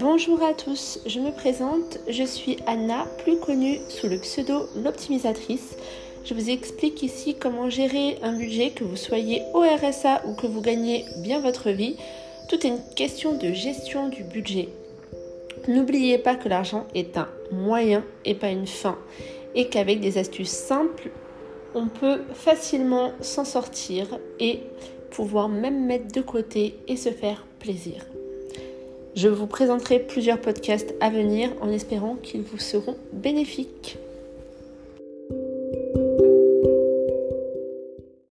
Bonjour à tous, je me présente, je suis Anna, plus connue sous le pseudo l'optimisatrice. Je vous explique ici comment gérer un budget, que vous soyez au RSA ou que vous gagnez bien votre vie. Tout est une question de gestion du budget. N'oubliez pas que l'argent est un moyen et pas une fin et qu'avec des astuces simples, on peut facilement s'en sortir et pouvoir même mettre de côté et se faire plaisir. Je vous présenterai plusieurs podcasts à venir en espérant qu'ils vous seront bénéfiques.